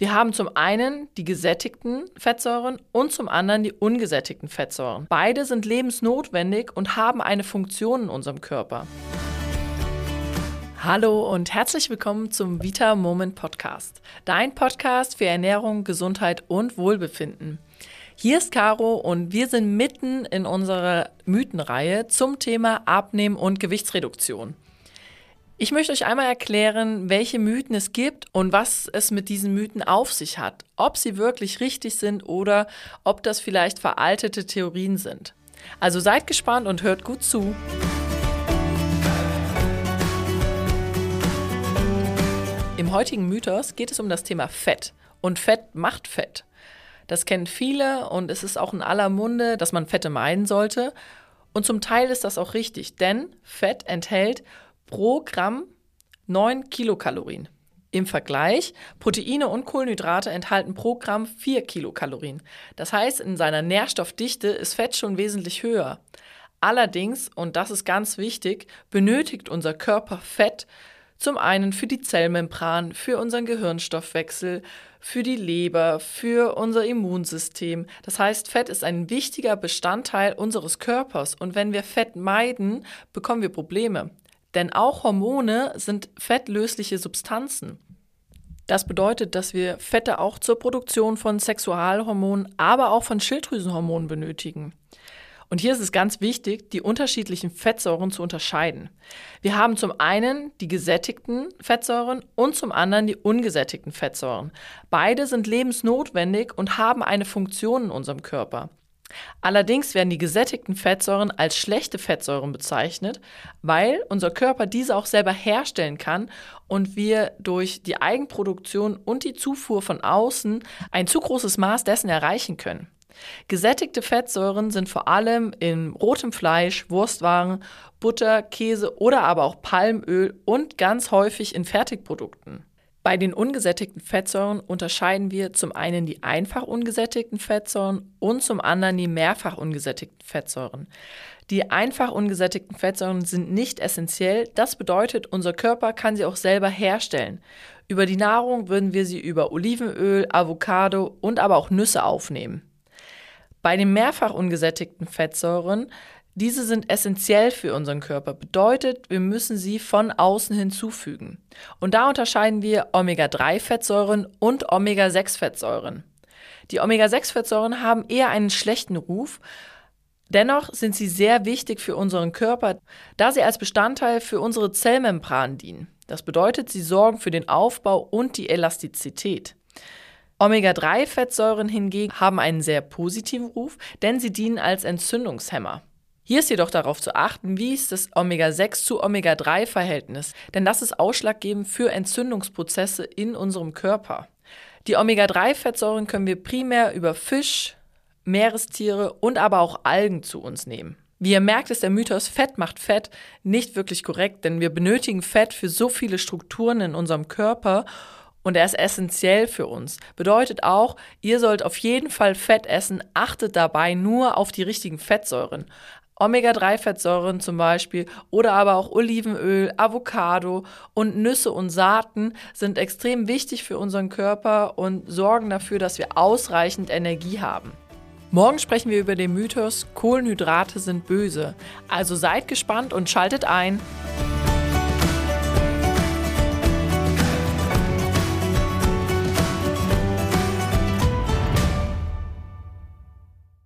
Wir haben zum einen die gesättigten Fettsäuren und zum anderen die ungesättigten Fettsäuren. Beide sind lebensnotwendig und haben eine Funktion in unserem Körper. Hallo und herzlich willkommen zum Vita Moment Podcast, dein Podcast für Ernährung, Gesundheit und Wohlbefinden. Hier ist Caro und wir sind mitten in unserer Mythenreihe zum Thema Abnehmen und Gewichtsreduktion. Ich möchte euch einmal erklären, welche Mythen es gibt und was es mit diesen Mythen auf sich hat. Ob sie wirklich richtig sind oder ob das vielleicht veraltete Theorien sind. Also seid gespannt und hört gut zu. Im heutigen Mythos geht es um das Thema Fett. Und Fett macht Fett. Das kennen viele und es ist auch in aller Munde, dass man Fette meiden sollte. Und zum Teil ist das auch richtig, denn Fett enthält pro Gramm 9 Kilokalorien. Im Vergleich, Proteine und Kohlenhydrate enthalten pro Gramm 4 Kilokalorien. Das heißt, in seiner Nährstoffdichte ist Fett schon wesentlich höher. Allerdings, und das ist ganz wichtig, benötigt unser Körper Fett zum einen für die Zellmembran, für unseren Gehirnstoffwechsel, für die Leber, für unser Immunsystem. Das heißt, Fett ist ein wichtiger Bestandteil unseres Körpers und wenn wir Fett meiden, bekommen wir Probleme. Denn auch Hormone sind fettlösliche Substanzen. Das bedeutet, dass wir Fette auch zur Produktion von Sexualhormonen, aber auch von Schilddrüsenhormonen benötigen. Und hier ist es ganz wichtig, die unterschiedlichen Fettsäuren zu unterscheiden. Wir haben zum einen die gesättigten Fettsäuren und zum anderen die ungesättigten Fettsäuren. Beide sind lebensnotwendig und haben eine Funktion in unserem Körper. Allerdings werden die gesättigten Fettsäuren als schlechte Fettsäuren bezeichnet, weil unser Körper diese auch selber herstellen kann und wir durch die Eigenproduktion und die Zufuhr von außen ein zu großes Maß dessen erreichen können. Gesättigte Fettsäuren sind vor allem in rotem Fleisch, Wurstwaren, Butter, Käse oder aber auch Palmöl und ganz häufig in Fertigprodukten. Bei den ungesättigten Fettsäuren unterscheiden wir zum einen die einfach ungesättigten Fettsäuren und zum anderen die mehrfach ungesättigten Fettsäuren. Die einfach ungesättigten Fettsäuren sind nicht essentiell, das bedeutet, unser Körper kann sie auch selber herstellen. Über die Nahrung würden wir sie über Olivenöl, Avocado und aber auch Nüsse aufnehmen. Bei den mehrfach ungesättigten Fettsäuren diese sind essentiell für unseren Körper, bedeutet, wir müssen sie von außen hinzufügen. Und da unterscheiden wir Omega-3-Fettsäuren und Omega-6-Fettsäuren. Die Omega-6-Fettsäuren haben eher einen schlechten Ruf, dennoch sind sie sehr wichtig für unseren Körper, da sie als Bestandteil für unsere Zellmembran dienen. Das bedeutet, sie sorgen für den Aufbau und die Elastizität. Omega-3-Fettsäuren hingegen haben einen sehr positiven Ruf, denn sie dienen als Entzündungshemmer. Hier ist jedoch darauf zu achten, wie ist das Omega-6 zu Omega-3-Verhältnis, denn das ist ausschlaggebend für Entzündungsprozesse in unserem Körper. Die Omega-3-Fettsäuren können wir primär über Fisch, Meerestiere und aber auch Algen zu uns nehmen. Wie ihr merkt, ist der Mythos Fett macht Fett nicht wirklich korrekt, denn wir benötigen Fett für so viele Strukturen in unserem Körper und er ist essentiell für uns. Bedeutet auch, ihr sollt auf jeden Fall Fett essen, achtet dabei nur auf die richtigen Fettsäuren. Omega-3-Fettsäuren zum Beispiel oder aber auch Olivenöl, Avocado und Nüsse und Saaten sind extrem wichtig für unseren Körper und sorgen dafür, dass wir ausreichend Energie haben. Morgen sprechen wir über den Mythos, Kohlenhydrate sind böse. Also seid gespannt und schaltet ein.